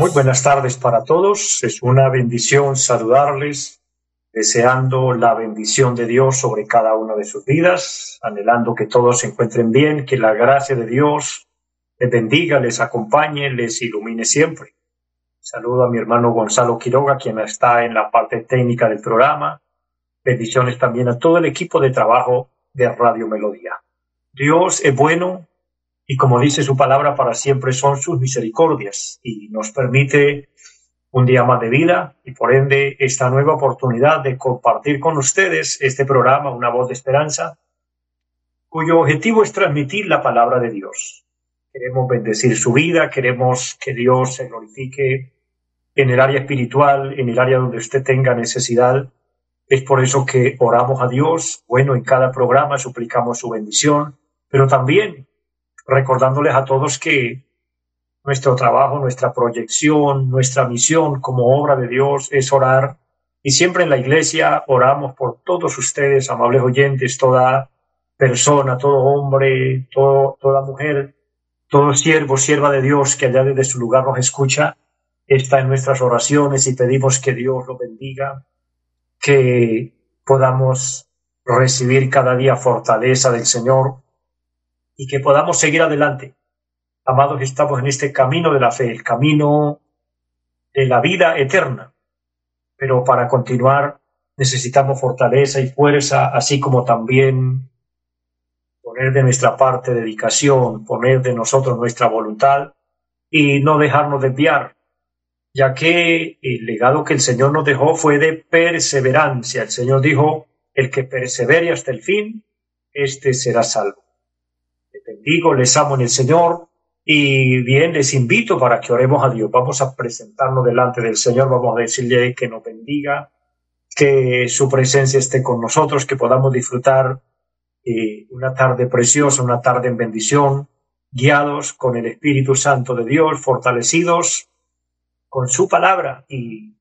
Muy buenas tardes para todos. Es una bendición saludarles, deseando la bendición de Dios sobre cada una de sus vidas, anhelando que todos se encuentren bien, que la gracia de Dios les bendiga, les acompañe, les ilumine siempre. Saludo a mi hermano Gonzalo Quiroga, quien está en la parte técnica del programa. Bendiciones también a todo el equipo de trabajo de Radio Melodía. Dios es bueno, y como dice su palabra, para siempre son sus misericordias y nos permite un día más de vida y por ende esta nueva oportunidad de compartir con ustedes este programa, Una voz de esperanza, cuyo objetivo es transmitir la palabra de Dios. Queremos bendecir su vida, queremos que Dios se glorifique en el área espiritual, en el área donde usted tenga necesidad. Es por eso que oramos a Dios. Bueno, en cada programa suplicamos su bendición, pero también recordándoles a todos que nuestro trabajo, nuestra proyección, nuestra misión como obra de Dios es orar. Y siempre en la iglesia oramos por todos ustedes, amables oyentes, toda persona, todo hombre, toda mujer, todo siervo, sierva de Dios que allá desde su lugar nos escucha, está en nuestras oraciones y pedimos que Dios lo bendiga, que podamos recibir cada día fortaleza del Señor, y que podamos seguir adelante. Amados, estamos en este camino de la fe, el camino de la vida eterna. Pero para continuar necesitamos fortaleza y fuerza, así como también poner de nuestra parte dedicación, poner de nosotros nuestra voluntad y no dejarnos desviar, ya que el legado que el Señor nos dejó fue de perseverancia. El Señor dijo, el que persevere hasta el fin, este será salvo bendigo, les amo en el Señor y bien, les invito para que oremos a Dios. Vamos a presentarnos delante del Señor, vamos a decirle que nos bendiga, que su presencia esté con nosotros, que podamos disfrutar eh, una tarde preciosa, una tarde en bendición, guiados con el Espíritu Santo de Dios, fortalecidos con su palabra y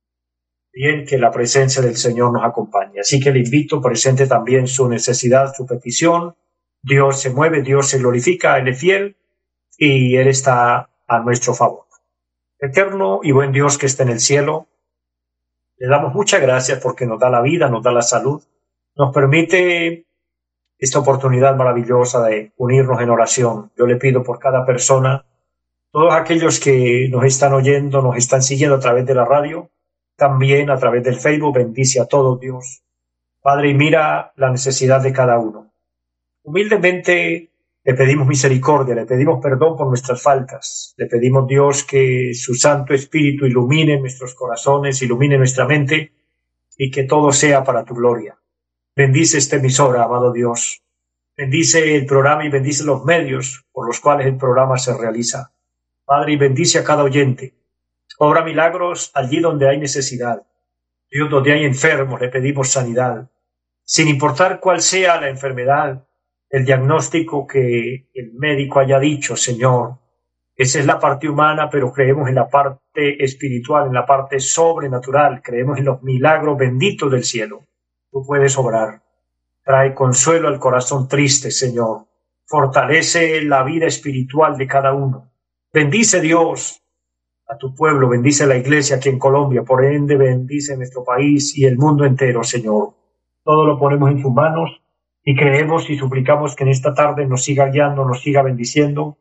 bien que la presencia del Señor nos acompañe. Así que le invito, presente también su necesidad, su petición, Dios se mueve, Dios se glorifica, Él es fiel y Él está a nuestro favor. Eterno y buen Dios que está en el cielo, le damos muchas gracias porque nos da la vida, nos da la salud, nos permite esta oportunidad maravillosa de unirnos en oración. Yo le pido por cada persona, todos aquellos que nos están oyendo, nos están siguiendo a través de la radio, también a través del Facebook, bendice a todos Dios. Padre, mira la necesidad de cada uno. Humildemente le pedimos misericordia, le pedimos perdón por nuestras faltas, le pedimos Dios que su Santo Espíritu ilumine nuestros corazones, ilumine nuestra mente y que todo sea para tu gloria. Bendice esta emisora, amado Dios. Bendice el programa y bendice los medios por los cuales el programa se realiza. Padre, y bendice a cada oyente. Obra milagros allí donde hay necesidad. Dios, donde hay enfermos, le pedimos sanidad. Sin importar cuál sea la enfermedad, el diagnóstico que el médico haya dicho, Señor. Esa es la parte humana, pero creemos en la parte espiritual, en la parte sobrenatural, creemos en los milagros benditos del cielo. Tú puedes obrar. Trae consuelo al corazón triste, Señor. Fortalece la vida espiritual de cada uno. Bendice Dios a tu pueblo, bendice la iglesia aquí en Colombia, por ende bendice nuestro país y el mundo entero, Señor. Todo lo ponemos en tus manos y creemos y suplicamos que en esta tarde nos siga guiando, nos siga bendiciendo,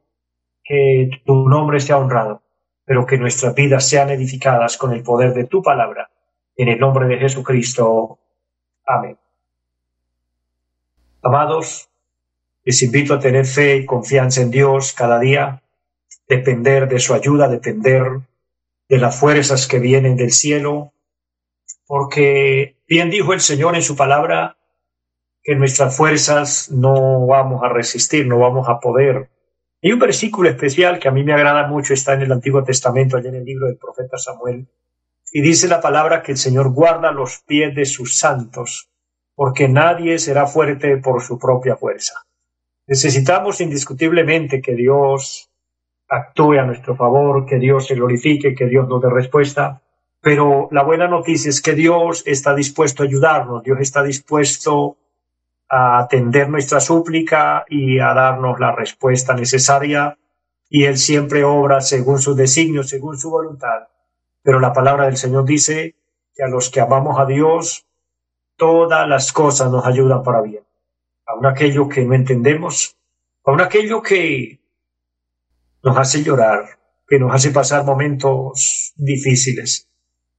que tu nombre sea honrado, pero que nuestras vidas sean edificadas con el poder de tu palabra. En el nombre de Jesucristo. Amén. Amados, les invito a tener fe y confianza en Dios cada día, depender de su ayuda, depender de las fuerzas que vienen del cielo, porque bien dijo el Señor en su palabra, que nuestras fuerzas no vamos a resistir, no vamos a poder Hay un versículo especial que a mí me agrada mucho, está en el Antiguo Testamento, allá en el libro del profeta Samuel, y dice la palabra que el Señor guarda los pies de sus santos, porque nadie será fuerte por su propia fuerza. Necesitamos indiscutiblemente que Dios actúe a nuestro favor, que Dios se glorifique, que Dios nos dé respuesta, pero la buena noticia es que Dios está dispuesto a ayudarnos, Dios está dispuesto a atender nuestra súplica y a darnos la respuesta necesaria, y Él siempre obra según sus designios, según su voluntad. Pero la palabra del Señor dice que a los que amamos a Dios, todas las cosas nos ayudan para bien. Aun aquello que no entendemos, aun aquello que nos hace llorar, que nos hace pasar momentos difíciles.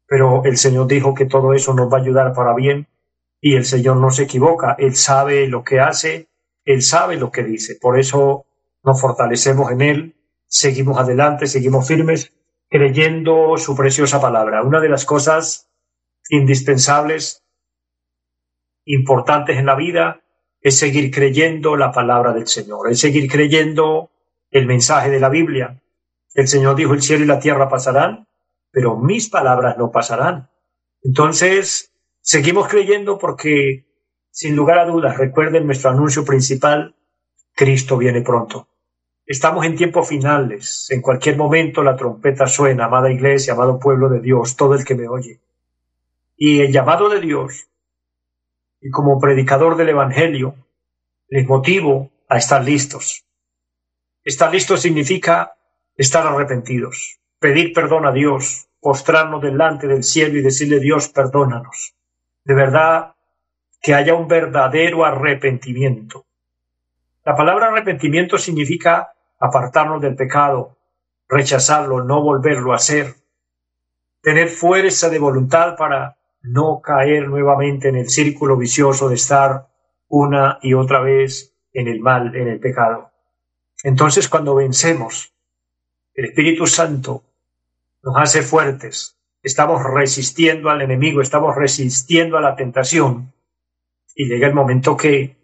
Pero el Señor dijo que todo eso nos va a ayudar para bien y el Señor no se equivoca. Él sabe lo que hace, Él sabe lo que dice. Por eso nos fortalecemos en Él, seguimos adelante, seguimos firmes creyendo su preciosa palabra. Una de las cosas indispensables, importantes en la vida, es seguir creyendo la palabra del Señor, es seguir creyendo el mensaje de la Biblia. El Señor dijo, el cielo y la tierra pasarán, pero mis palabras no pasarán. Entonces, seguimos creyendo porque, sin lugar a dudas, recuerden nuestro anuncio principal, Cristo viene pronto. Estamos en tiempos finales. En cualquier momento la trompeta suena, amada iglesia, amado pueblo de Dios, todo el que me oye. Y el llamado de Dios, y como predicador del Evangelio, les motivo a estar listos. Estar listos significa estar arrepentidos, pedir perdón a Dios, postrarnos delante del cielo y decirle Dios, perdónanos. De verdad, que haya un verdadero arrepentimiento. La palabra arrepentimiento significa apartarnos del pecado, rechazarlo, no volverlo a hacer, tener fuerza de voluntad para no caer nuevamente en el círculo vicioso de estar una y otra vez en el mal, en el pecado. Entonces cuando vencemos, el Espíritu Santo nos hace fuertes, estamos resistiendo al enemigo, estamos resistiendo a la tentación y llega el momento que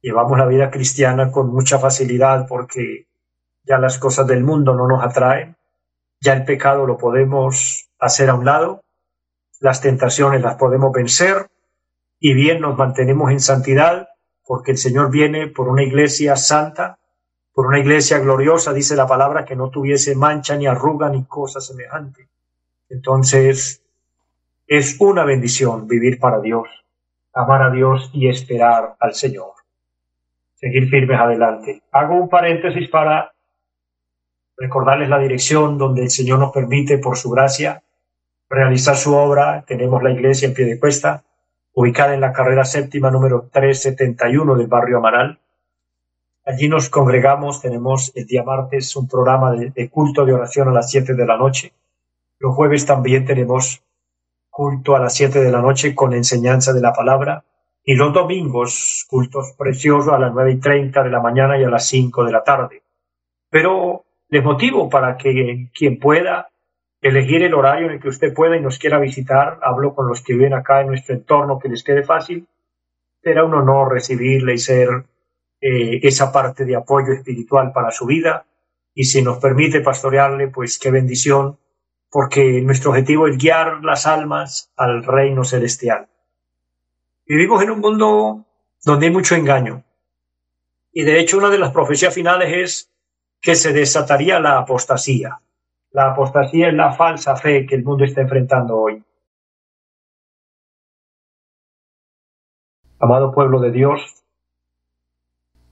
llevamos la vida cristiana con mucha facilidad porque ya las cosas del mundo no nos atraen, ya el pecado lo podemos hacer a un lado, las tentaciones las podemos vencer y bien nos mantenemos en santidad porque el Señor viene por una iglesia santa, por una iglesia gloriosa, dice la palabra, que no tuviese mancha ni arruga ni cosa semejante. Entonces, es una bendición vivir para Dios, amar a Dios y esperar al Señor. Seguir firmes adelante. Hago un paréntesis para recordarles la dirección donde el Señor nos permite, por su gracia, realizar su obra. Tenemos la iglesia en pie de cuesta, ubicada en la carrera séptima número 371 del barrio Amaral. Allí nos congregamos, tenemos el día martes un programa de, de culto de oración a las 7 de la noche. Los jueves también tenemos culto a las 7 de la noche con enseñanza de la palabra. Y los domingos, cultos preciosos a las 9 y 30 de la mañana y a las 5 de la tarde. Pero les motivo para que quien pueda elegir el horario en el que usted pueda y nos quiera visitar, hablo con los que viven acá en nuestro entorno, que les quede fácil, será un honor recibirle y ser eh, esa parte de apoyo espiritual para su vida. Y si nos permite pastorearle, pues qué bendición, porque nuestro objetivo es guiar las almas al reino celestial. Vivimos en un mundo donde hay mucho engaño. Y de hecho una de las profecías finales es que se desataría la apostasía. La apostasía es la falsa fe que el mundo está enfrentando hoy. Amado pueblo de Dios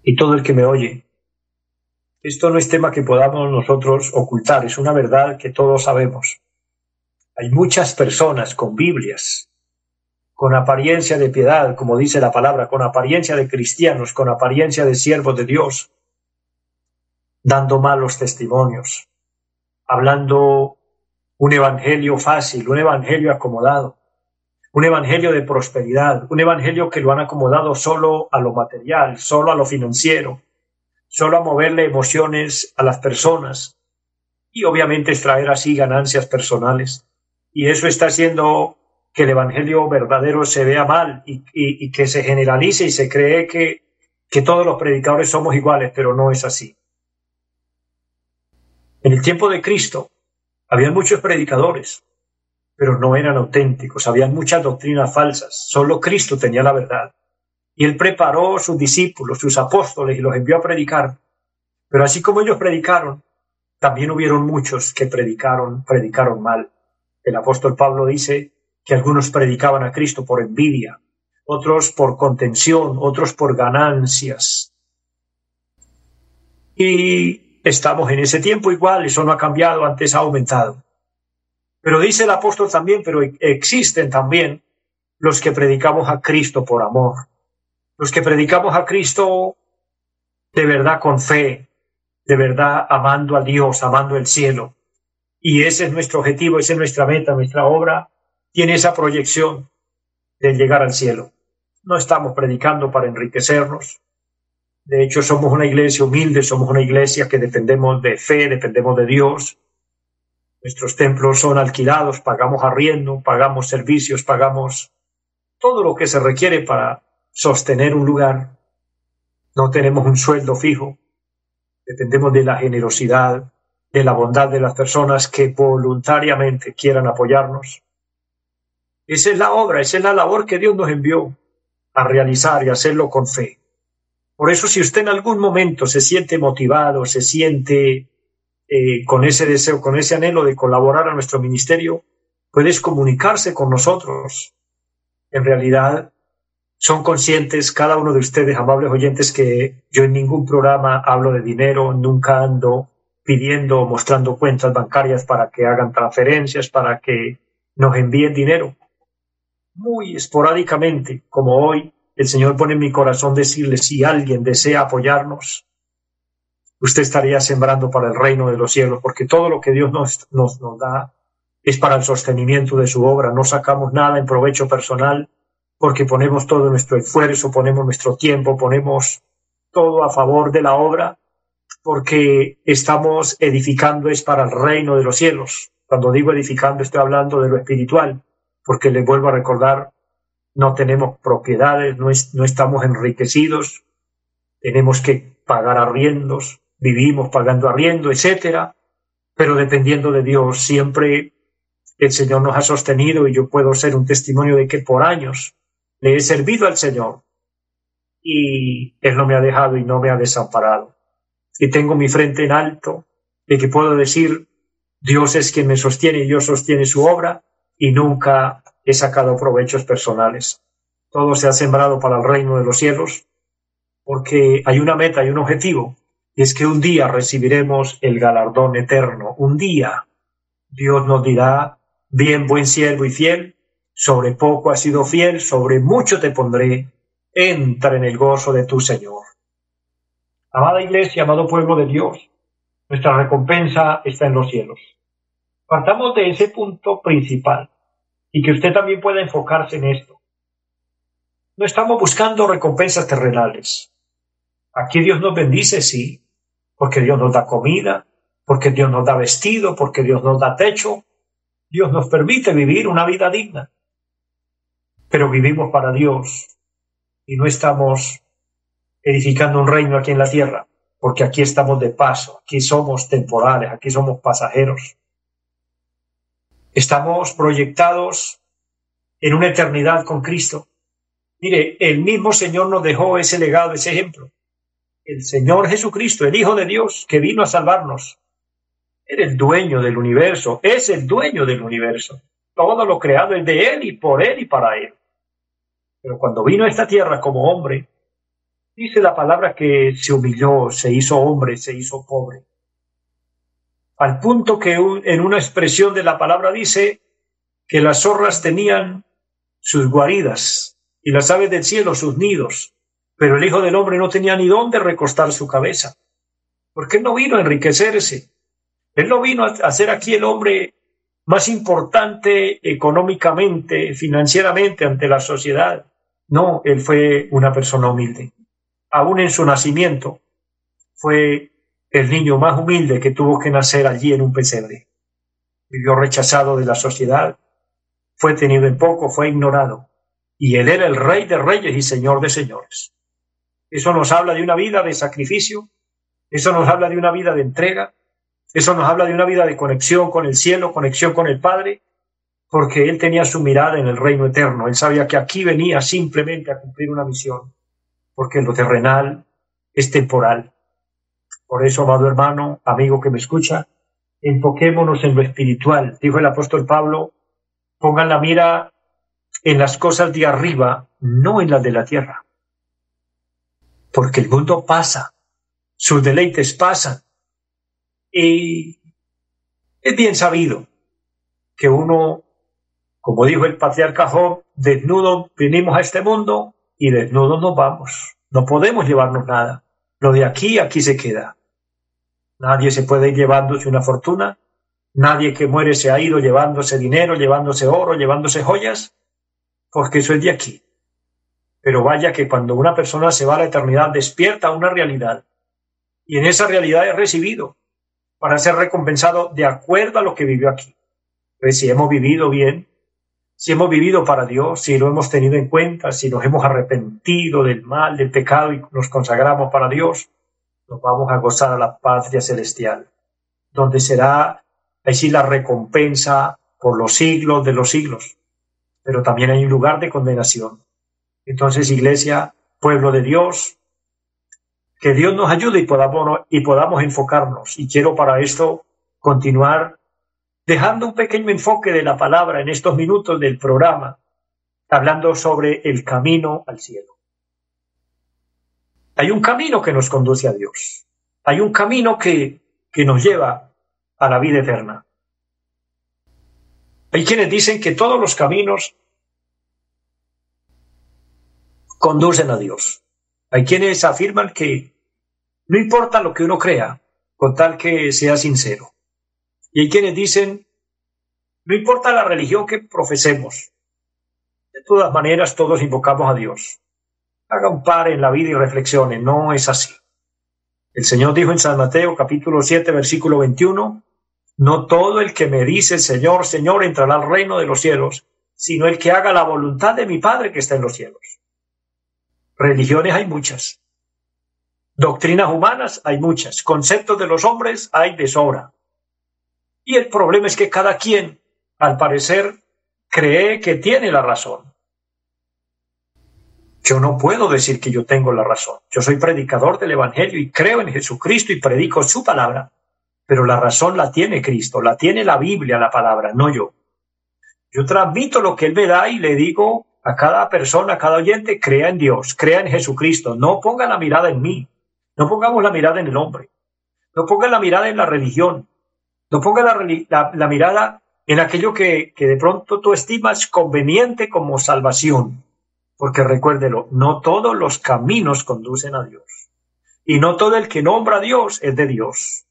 y todo el que me oye, esto no es tema que podamos nosotros ocultar, es una verdad que todos sabemos. Hay muchas personas con Biblias, con apariencia de piedad, como dice la palabra, con apariencia de cristianos, con apariencia de siervos de Dios, dando malos testimonios, hablando un evangelio fácil, un evangelio acomodado, un evangelio de prosperidad, un evangelio que lo han acomodado solo a lo material, solo a lo financiero, solo a moverle emociones a las personas y obviamente extraer así ganancias personales. Y eso está haciendo que el evangelio verdadero se vea mal y, que se generalice y se cree que, todos los predicadores somos iguales, pero no es así. En el tiempo de Cristo había muchos predicadores, pero no eran auténticos, habían muchas doctrinas falsas, solo Cristo tenía la verdad. Y él preparó sus discípulos, sus apóstoles, y los envió a predicar. Pero así como ellos predicaron, también hubieron muchos que predicaron, predicaron mal. El apóstol Pablo dice que algunos predicaban a Cristo por envidia, otros por contención, otros por ganancias. Y estamos en ese tiempo igual, eso no ha cambiado, antes ha aumentado. Pero dice el apóstol también, pero existen también los que predicamos a Cristo por amor, los que predicamos a Cristo de verdad con fe, de verdad amando a Dios, amando el cielo. Y ese es nuestro objetivo, esa es nuestra meta, nuestra obra tiene esa proyección de llegar al cielo. No estamos predicando para enriquecernos. De hecho, somos una iglesia humilde, somos una iglesia que dependemos de fe, dependemos de Dios, Nuestros templos son alquilados, pagamos arriendo, pagamos servicios, pagamos todo lo que se requiere para sostener un lugar. No tenemos un sueldo fijo. Dependemos de la generosidad, de la bondad de las personas que voluntariamente quieran apoyarnos. Esa es la obra, esa es la labor que Dios nos envió a realizar y hacerlo con fe. Por eso si usted en algún momento se siente motivado, se siente eh, con ese deseo, con ese anhelo de colaborar a nuestro ministerio, puedes comunicarse con nosotros. En realidad, son conscientes cada uno de ustedes, amables oyentes, que yo en ningún programa hablo de dinero, nunca ando pidiendo o mostrando cuentas bancarias para que hagan transferencias, para que nos envíen dinero. Muy esporádicamente, como hoy, el Señor pone en mi corazón decirle si alguien desea apoyarnos, usted estaría sembrando para el reino de los cielos, porque todo lo que Dios nos, nos, da es para el sostenimiento de su obra. No sacamos nada en provecho personal, porque ponemos todo nuestro esfuerzo, ponemos nuestro tiempo, ponemos todo a favor de la obra, porque estamos edificando es para el reino de los cielos. Cuando digo edificando estoy hablando de lo espiritual, porque les vuelvo a recordar, no tenemos propiedades, no, estamos enriquecidos, tenemos que pagar arriendos, vivimos pagando arriendo, etcétera, pero dependiendo de Dios, siempre el Señor nos ha sostenido y yo puedo ser un testimonio de que por años le he servido al Señor y Él no me ha dejado y no me ha desamparado. Y tengo mi frente en alto de que puedo decir, Dios es quien me sostiene y Dios sostiene su obra y nunca he sacado provechos personales. Todo se ha sembrado para el reino de los cielos porque hay una meta, hay un objetivo y es que un día recibiremos el galardón eterno. Un día Dios nos dirá, bien, buen siervo y fiel, sobre poco has sido fiel, sobre mucho te pondré, entra en el gozo de tu Señor. Amada iglesia, amado pueblo de Dios, nuestra recompensa está en los cielos. Partamos de ese punto principal y que usted también pueda enfocarse en esto. No estamos buscando recompensas terrenales. Aquí Dios nos bendice, sí, porque Dios nos da comida, porque Dios nos da vestido, porque Dios nos da techo. Dios nos permite vivir una vida digna. Pero vivimos para Dios y no estamos edificando un reino aquí en la tierra, porque aquí estamos de paso, aquí somos temporales, aquí somos pasajeros. Estamos proyectados en una eternidad con Cristo. Mire, el mismo Señor nos dejó ese legado, ese ejemplo el Señor Jesucristo, el Hijo de Dios, que vino a salvarnos. Era el dueño del universo, es el dueño del universo. Todo lo creado es de Él y por Él y para Él. Pero cuando vino a esta tierra como hombre, dice la palabra que se humilló, se hizo hombre, se hizo pobre. Al punto que en una expresión de la palabra dice que las zorras tenían sus guaridas y las aves del cielo sus nidos, pero el Hijo del Hombre no tenía ni dónde recostar su cabeza, porque él no vino a enriquecerse. Él no vino a ser aquí el hombre más importante económicamente, financieramente ante la sociedad. No, él fue una persona humilde. Aún en su nacimiento fue el niño más humilde que tuvo que nacer allí en un pesebre. Vivió rechazado de la sociedad, fue tenido en poco, fue ignorado. Y él era el rey de reyes y señor de señores. Eso nos habla de una vida de sacrificio, eso nos habla de una vida de entrega, Eso nos habla de una vida de conexión con el cielo, conexión con el Padre, porque él tenía su mirada en el reino eterno. Él sabía que aquí venía simplemente a cumplir una misión, porque lo terrenal es temporal. Por eso, amado hermano, amigo que me escucha, enfoquémonos en lo espiritual. Dijo el apóstol Pablo, pongan la mira en las cosas de arriba, no en las de la tierra. Porque el mundo pasa, sus deleites pasan. Y es bien sabido que uno, como dijo el patriarca Job, desnudo vinimos a este mundo y desnudos nos vamos. No podemos llevarnos nada. Lo de aquí, aquí se queda. Nadie se puede ir llevándose una fortuna. Nadie que muere se ha ido llevándose dinero, llevándose oro, llevándose joyas, porque eso es de aquí. Pero vaya que cuando una persona se va a la eternidad despierta una realidad. Y en esa realidad es recibido para ser recompensado de acuerdo a lo que vivió aquí. Pues si hemos vivido bien, si hemos vivido para Dios, si lo hemos tenido en cuenta, si nos hemos arrepentido del mal, del pecado y nos consagramos para Dios, nos vamos a gozar a la patria celestial, donde será así la recompensa por los siglos de los siglos. Pero también hay un lugar de condenación. Entonces, iglesia, pueblo de Dios, que Dios nos ayude y podamos, y podamos enfocarnos. Y quiero para esto continuar dejando un pequeño enfoque de la palabra en estos minutos del programa, hablando sobre el camino al cielo. Hay un camino que nos conduce a Dios. Hay un camino que, que nos lleva a la vida eterna. Hay quienes dicen que todos los caminos conducen a Dios. Hay quienes afirman que no importa lo que uno crea, con tal que sea sincero. Y hay quienes dicen, no importa la religión que profesemos, de todas maneras todos invocamos a Dios haga un par en la vida y reflexione. No es así. El Señor dijo en San Mateo capítulo 7 versículo 21, no todo el que me dice Señor, Señor entrará al reino de los cielos, sino el que haga la voluntad de mi Padre que está en los cielos. Religiones hay muchas. Doctrinas humanas hay muchas. Conceptos de los hombres hay de sobra. Y el problema es que cada quien, al parecer, cree que tiene la razón. Yo no puedo decir que yo tengo la razón. Yo soy predicador del Evangelio y creo en Jesucristo y predico su palabra. Pero la razón la tiene Cristo, la tiene la Biblia, la palabra, no yo. Yo transmito lo que Él me da y le digo a cada persona, a cada oyente, crea en Dios, crea en Jesucristo. No ponga la mirada en mí. No pongamos la mirada en el hombre. No ponga la mirada en la religión. No ponga la, mirada en aquello que, que de pronto tú estimas conveniente como salvación porque recuérdelo, no todos los caminos conducen a Dios. Y no todo el que nombra a Dios es de Dios.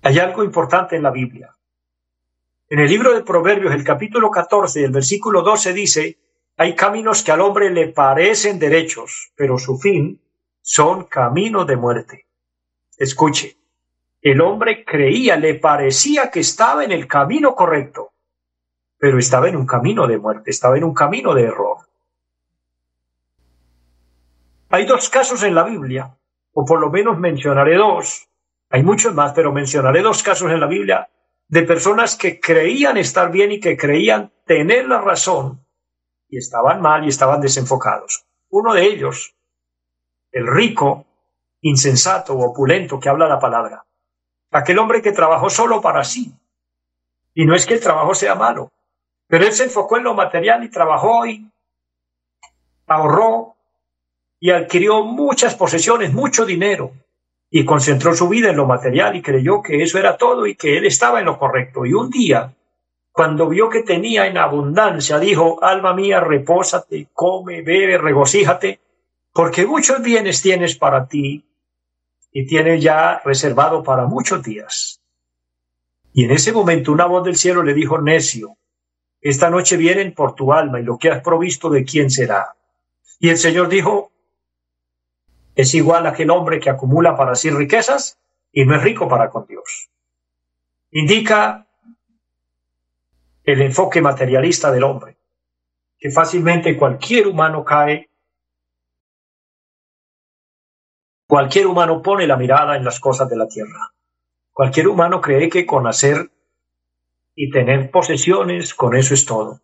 Hay algo importante en la Biblia. En el libro de Proverbios, el capítulo 14, el versículo 12 dice, hay caminos que al hombre le parecen derechos, pero su fin son caminos de muerte. Escuche, el hombre creía, le parecía que estaba en el camino correcto, pero estaba en un camino de muerte, estaba en un camino de error. Hay dos casos en la Biblia, o por lo menos mencionaré dos, hay muchos más, pero mencionaré dos casos en la Biblia de personas que creían estar bien y que creían tener la razón y estaban mal y estaban desenfocados. Uno de ellos, el rico, insensato opulento que habla la palabra, aquel hombre que trabajó solo para sí. Y no es que el trabajo sea malo, pero él se enfocó en lo material y trabajó y ahorró y adquirió muchas posesiones, mucho dinero y concentró su vida en lo material y creyó que eso era todo y que él estaba en lo correcto. Y un día, cuando vio que tenía en abundancia, dijo, alma mía, repósate, come, bebe, regocíjate, porque muchos bienes tienes para ti y tienes ya reservado para muchos días. Y en ese momento una voz del cielo le dijo, necio, esta noche vienen por tu alma y lo que has provisto de quién será. Y el Señor dijo, es igual a aquel hombre que acumula para sí riquezas y no es rico para con Dios. Indica el enfoque materialista del hombre, que fácilmente cualquier humano cae Cualquier humano pone la mirada en las cosas de la tierra. Cualquier humano cree que con hacer y tener posesiones, con eso es todo.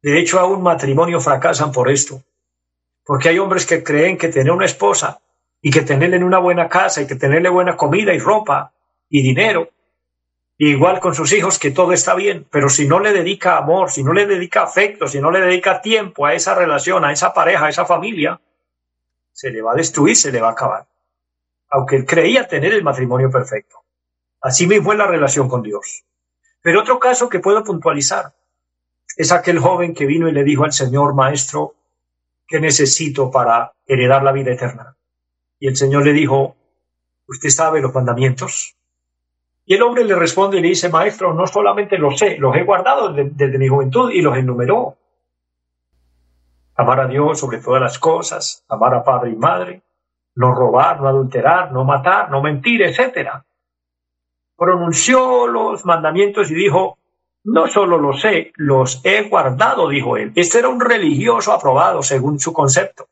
De hecho, aún matrimonio fracasan por esto. Porque hay hombres que creen que tener una esposa y que tenerle en una buena casa y que tenerle buena comida y ropa y dinero, igual con sus hijos, que todo está bien, pero si no le dedica amor, si no le dedica afecto, si no le dedica tiempo a esa relación, a esa pareja, a esa familia, se le va a destruir, se le va a acabar. Aunque él creía tener el matrimonio perfecto. Así mismo es la relación con Dios. Pero otro caso que puedo puntualizar es aquel joven que vino y le dijo al Señor, Maestro, ¿qué necesito para heredar la vida eterna? Y el Señor le dijo, ¿usted sabe los mandamientos? Y el hombre le responde y le dice, Maestro, no solamente los sé, los he guardado desde, mi juventud y los enumeró. Amar a Dios sobre todas las cosas, amar a padre y madre, no robar, no adulterar, no matar, no mentir, etcétera pronunció los mandamientos y dijo, no solo los sé, los he guardado, dijo él. Este era un religioso aprobado según su concepto.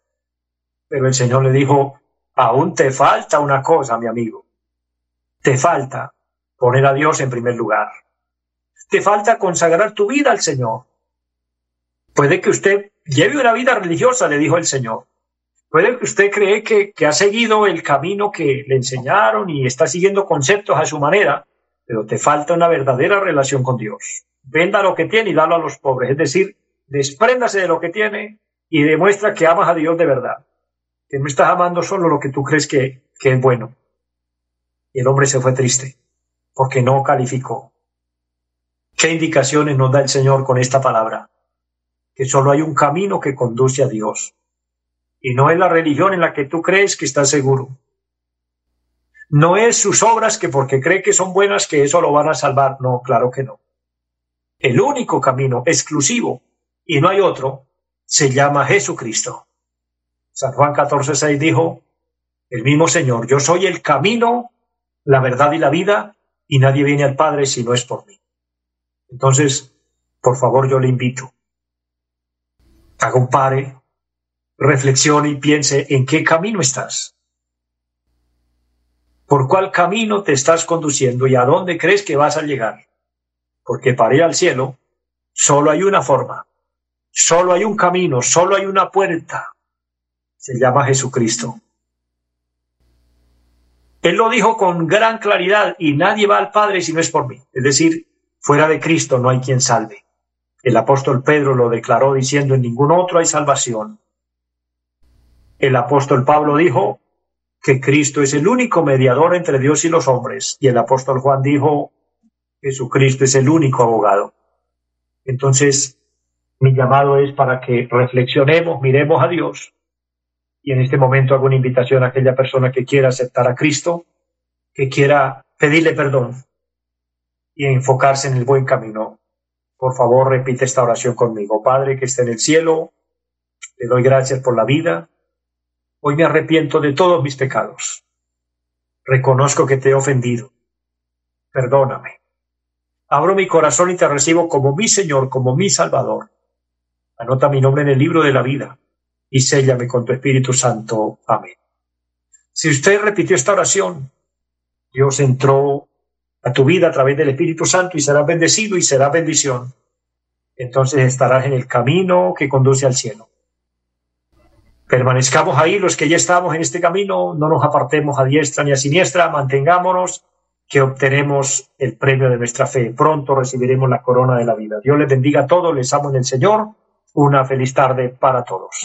Pero el Señor le dijo, aún te falta una cosa, mi amigo. Te falta poner a Dios en primer lugar. Te falta consagrar tu vida al Señor. Puede que usted lleve una vida religiosa, le dijo el Señor, Puede usted cree que, que ha seguido el camino que le enseñaron y está siguiendo conceptos a su manera, pero te falta una verdadera relación con Dios. Venda lo que tiene y dalo a los pobres. Es decir, despréndase de lo que tiene y demuestra que amas a Dios de verdad. Que no estás amando solo lo que tú crees que, que es bueno. Y el hombre se fue triste porque no calificó. ¿Qué indicaciones nos da el Señor con esta palabra? Que solo hay un camino que conduce a Dios y no es la religión en la que tú crees que estás seguro. No es sus obras que porque cree que son buenas que eso lo van a salvar. No, claro que no. El único camino exclusivo, y no hay otro, se llama Jesucristo. San Juan 14:6 dijo, el mismo Señor, yo soy el camino, la verdad y la vida, y nadie viene al Padre si no es por mí. Entonces, por favor, yo le invito. Haga reflexione y piense en qué camino estás. ¿Por cuál camino te estás conduciendo y a dónde crees que vas a llegar? Porque para ir al cielo solo hay una forma, solo hay un camino, solo hay una puerta. Se llama Jesucristo. Él lo dijo con gran claridad y nadie va al Padre si no es por mí. Es decir, fuera de Cristo no hay quien salve. El apóstol Pedro lo declaró diciendo en ningún otro hay salvación el apóstol Pablo dijo que Cristo es el único mediador entre Dios y los hombres. Y el apóstol Juan dijo, Jesucristo es el único abogado. Entonces, mi llamado es para que reflexionemos, miremos a Dios. Y en este momento hago una invitación a aquella persona que quiera aceptar a Cristo, que quiera pedirle perdón y enfocarse en el buen camino. Por favor, repite esta oración conmigo. Padre que está en el cielo, te doy gracias por la vida, Hoy me arrepiento de todos mis pecados. Reconozco que te he ofendido. Perdóname. Abro mi corazón y te recibo como mi Señor, como mi Salvador. Anota mi nombre en el libro de la vida y séllame con tu Espíritu Santo. Amén. Si usted repitió esta oración, Dios entró a tu vida a través del Espíritu Santo y será bendecido y será bendición. Entonces estarás en el camino que conduce al cielo. Permanezcamos ahí los que ya estamos en este camino, no nos apartemos a diestra ni a siniestra, mantengámonos que obtenemos el premio de nuestra fe. Pronto recibiremos la corona de la vida. Dios les bendiga a todos, les amo en el Señor. Una feliz tarde para todos.